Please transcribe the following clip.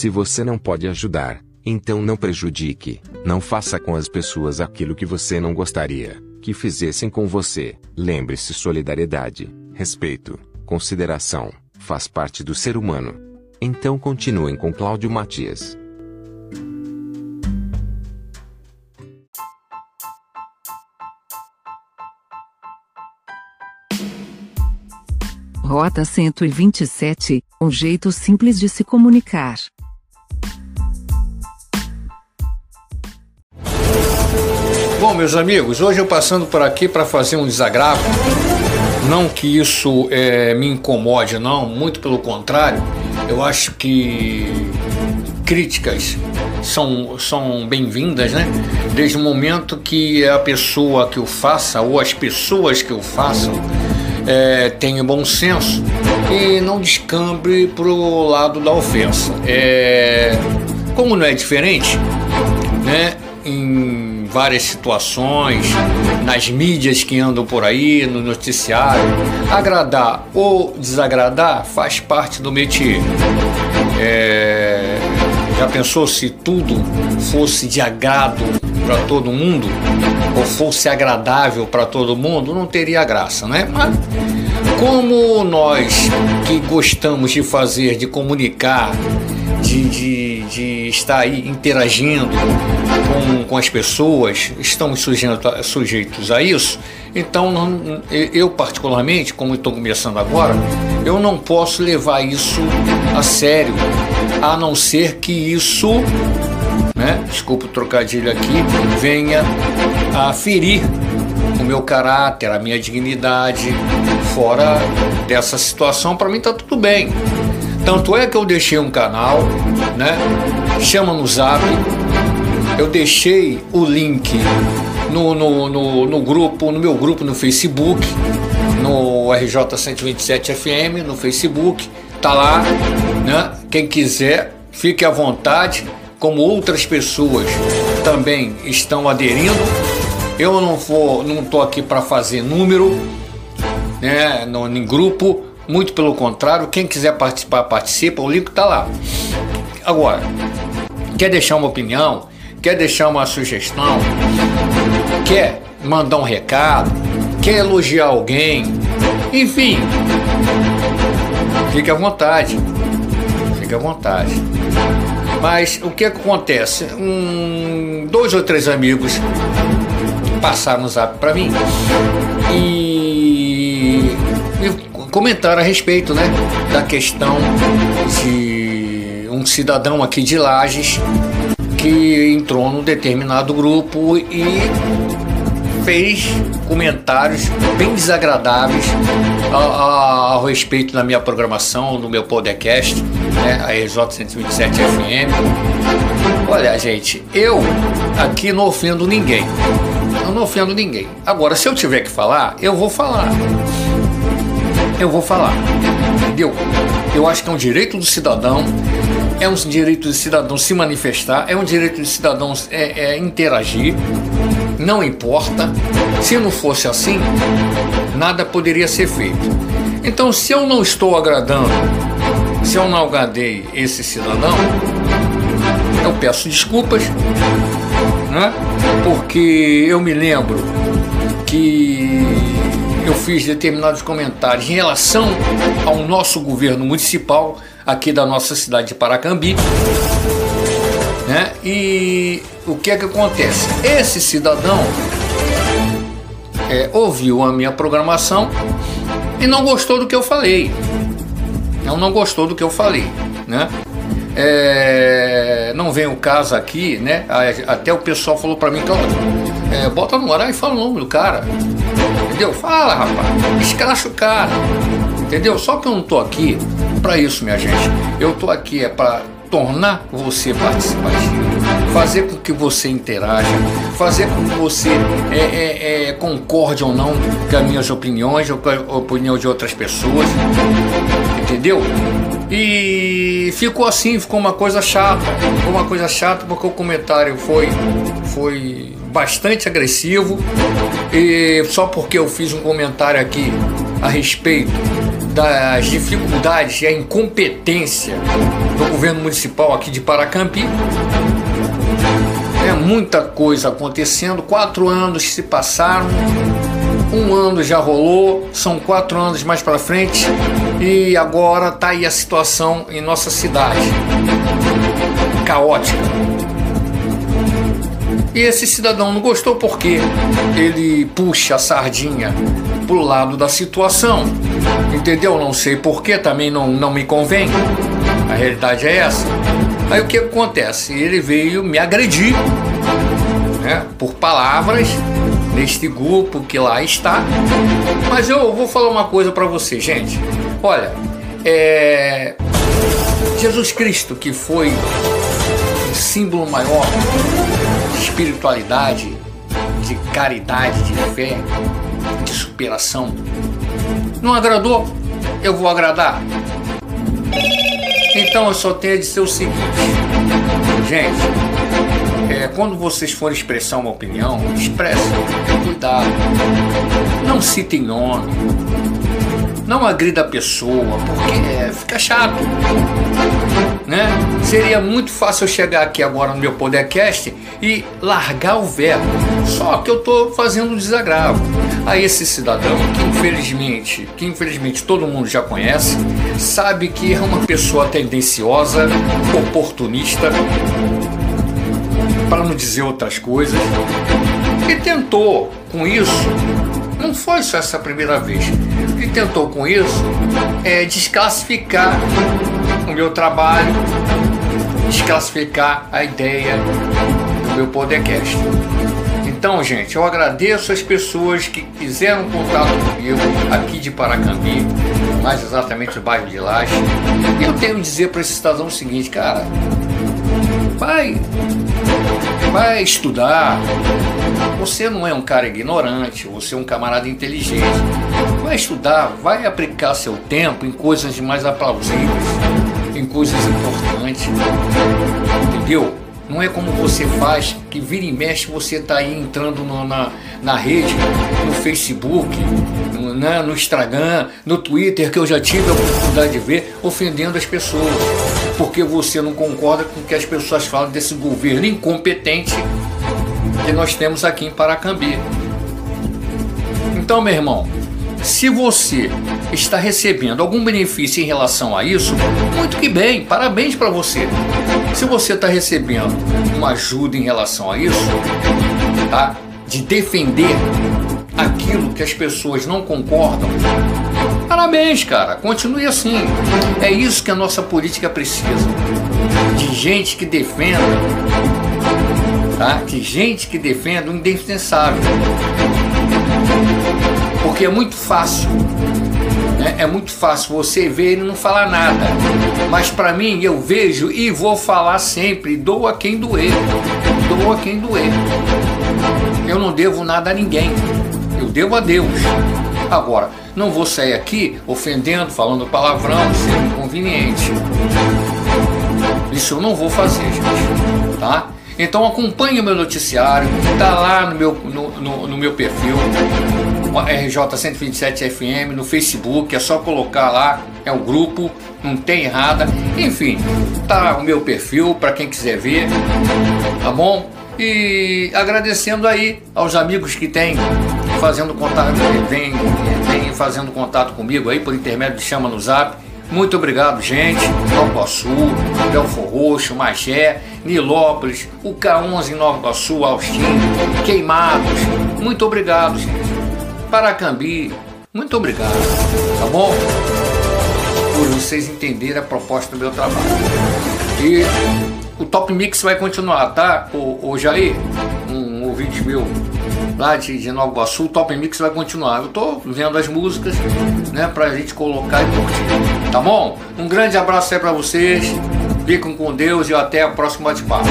Se você não pode ajudar, então não prejudique. Não faça com as pessoas aquilo que você não gostaria que fizessem com você. Lembre-se: solidariedade, respeito, consideração, faz parte do ser humano. Então continuem com Cláudio Matias. Rota 127 Um jeito simples de se comunicar. Bom, meus amigos, hoje eu passando por aqui para fazer um desagravo. Não que isso é, me incomode, não, muito pelo contrário. Eu acho que críticas são, são bem-vindas, né? Desde o momento que a pessoa que o faça ou as pessoas que o façam é, tenha bom senso e não descambre para o lado da ofensa. É, como não é diferente, né, em várias situações, nas mídias que andam por aí, no noticiário, agradar ou desagradar faz parte do métier. É, já pensou se tudo fosse de agrado para todo mundo ou fosse agradável para todo mundo? Não teria graça, né? Mas como nós que gostamos de fazer, de comunicar, de, de, estar aí interagindo com, com as pessoas, estamos sujeitos, sujeitos a isso, então não, eu particularmente, como estou começando agora, eu não posso levar isso a sério, a não ser que isso, né, desculpa o trocadilho aqui, venha a ferir o meu caráter, a minha dignidade. Fora dessa situação, para mim está tudo bem. Tanto é que eu deixei um canal, né? Chama no zap. Eu deixei o link no, no, no, no grupo, no meu grupo no Facebook, no RJ127 FM, no Facebook. Tá lá, né? Quem quiser, fique à vontade, como outras pessoas também estão aderindo. Eu não vou, não tô aqui para fazer número, né, no, em grupo, muito pelo contrário, quem quiser participar, participa, o link está lá. Agora, quer deixar uma opinião, quer deixar uma sugestão, quer mandar um recado, quer elogiar alguém, enfim, fique à vontade, fique à vontade. Mas o que acontece? Um, dois ou três amigos passaram no zap para mim e, comentaram a respeito né, da questão de um cidadão aqui de Lages que entrou num determinado grupo e fez comentários bem desagradáveis ao, ao respeito da minha programação, no meu podcast, né, a RJ 127 FM. Olha, gente, eu aqui não ofendo ninguém. Eu não ofendo ninguém. Agora, se eu tiver que falar, eu vou falar eu vou falar. Entendeu? Eu acho que é um direito do cidadão, é um direito do cidadão se manifestar, é um direito do cidadão é, é interagir. Não importa. Se não fosse assim, nada poderia ser feito. Então, se eu não estou agradando, se eu não agradei esse cidadão, eu peço desculpas, né? Porque eu me lembro que eu fiz determinados comentários em relação ao nosso governo municipal aqui da nossa cidade de Paracambi. Né? E o que é que acontece? Esse cidadão é, ouviu a minha programação e não gostou do que eu falei. Não, não gostou do que eu falei, né? É, não vem o caso aqui, né? Até o pessoal falou para mim, é, bota no horário e fala o nome do cara. Entendeu? Fala, rapaz. Escracha o cara. Entendeu? Só que eu não tô aqui para isso, minha gente. Eu tô aqui é para tornar você participativo, fazer com que você interaja, fazer com que você é, é, é, concorde ou não com as minhas opiniões ou com a opinião de outras pessoas, entendeu? E ficou assim, ficou uma coisa chata, ficou uma coisa chata porque o comentário foi, foi bastante agressivo e só porque eu fiz um comentário aqui a respeito das dificuldades e a incompetência do governo municipal aqui de Paracampi. É muita coisa acontecendo, quatro anos se passaram, um ano já rolou, são quatro anos mais para frente e agora tá aí a situação em nossa cidade caótica. E esse cidadão não gostou porque ele puxa a sardinha pro lado da situação. Entendeu? Não sei porquê, também não, não me convém. A realidade é essa. Aí o que acontece? Ele veio me agredir né, por palavras neste grupo que lá está. Mas eu vou falar uma coisa para você, gente. Olha, é... Jesus Cristo, que foi o símbolo maior espiritualidade, de caridade, de fé, de superação, não agradou? Eu vou agradar. Então eu só tenho a dizer o seguinte, gente, é, quando vocês forem expressar uma opinião, expressem, cuidado. Não citem nome. Não agrida a pessoa, porque fica chato. Seria muito fácil eu chegar aqui agora no meu podcast e largar o verbo. Só que eu estou fazendo um desagravo a esse cidadão que infelizmente, que infelizmente todo mundo já conhece, sabe que é uma pessoa tendenciosa, oportunista, para não dizer outras coisas, e tentou com isso, não foi só essa primeira vez, ele tentou com isso é, desclassificar o meu trabalho, desclassificar a ideia do meu podcast. Então, gente, eu agradeço as pessoas que fizeram contato comigo aqui de Paracambi, mais exatamente no bairro de Laje. Eu tenho que dizer para esse cidadão o seguinte, cara, vai, vai estudar. Você não é um cara ignorante, você é um camarada inteligente. Vai estudar, vai aplicar seu tempo em coisas mais aplausíveis, em coisas importantes. Entendeu? Não é como você faz, que vira e mexe você está aí entrando no, na, na rede, no Facebook, no, né, no Instagram, no Twitter, que eu já tive a oportunidade de ver, ofendendo as pessoas. Porque você não concorda com o que as pessoas falam desse governo incompetente que nós temos aqui em Paracambi. Então, meu irmão, se você está recebendo algum benefício em relação a isso, muito que bem, parabéns para você. Se você está recebendo uma ajuda em relação a isso, tá? De defender aquilo que as pessoas não concordam, parabéns, cara. Continue assim. É isso que a nossa política precisa. De gente que defenda, tá? De gente que defenda o indefensável porque é muito fácil. Né? É muito fácil você ver e não falar nada. Mas para mim, eu vejo e vou falar sempre: doa quem doer. Doa quem doer. Eu não devo nada a ninguém. Eu devo a Deus. Agora, não vou sair aqui ofendendo, falando palavrão, sendo inconveniente. Isso eu não vou fazer, gente. Tá? Então acompanhe o meu noticiário, está lá no meu, no, no, no meu perfil. RJ 127 FM no Facebook, é só colocar lá, é o grupo, não tem errada. Enfim, tá o meu perfil para quem quiser ver, tá bom? E agradecendo aí aos amigos que têm fazendo contato, vem, vem fazendo contato comigo aí por intermédio de chama no Zap. Muito obrigado, gente. Nova Iguaçu, Belfor Roxo, Magé, Nilópolis, o K11 em Nova Iguaçu, Austin, Queimados. Muito obrigado, gente. Paracambi. Muito obrigado, tá bom? Por vocês entenderem a proposta do meu trabalho. E o Top Mix vai continuar, tá? O, o Jair, um ouvinte meu lá de, de Nova Iguaçu, o Top Mix vai continuar. Eu tô vendo as músicas, né, pra gente colocar e curtir. Tá bom? Um grande abraço aí pra vocês. Fiquem com Deus e até a próxima bate-papo.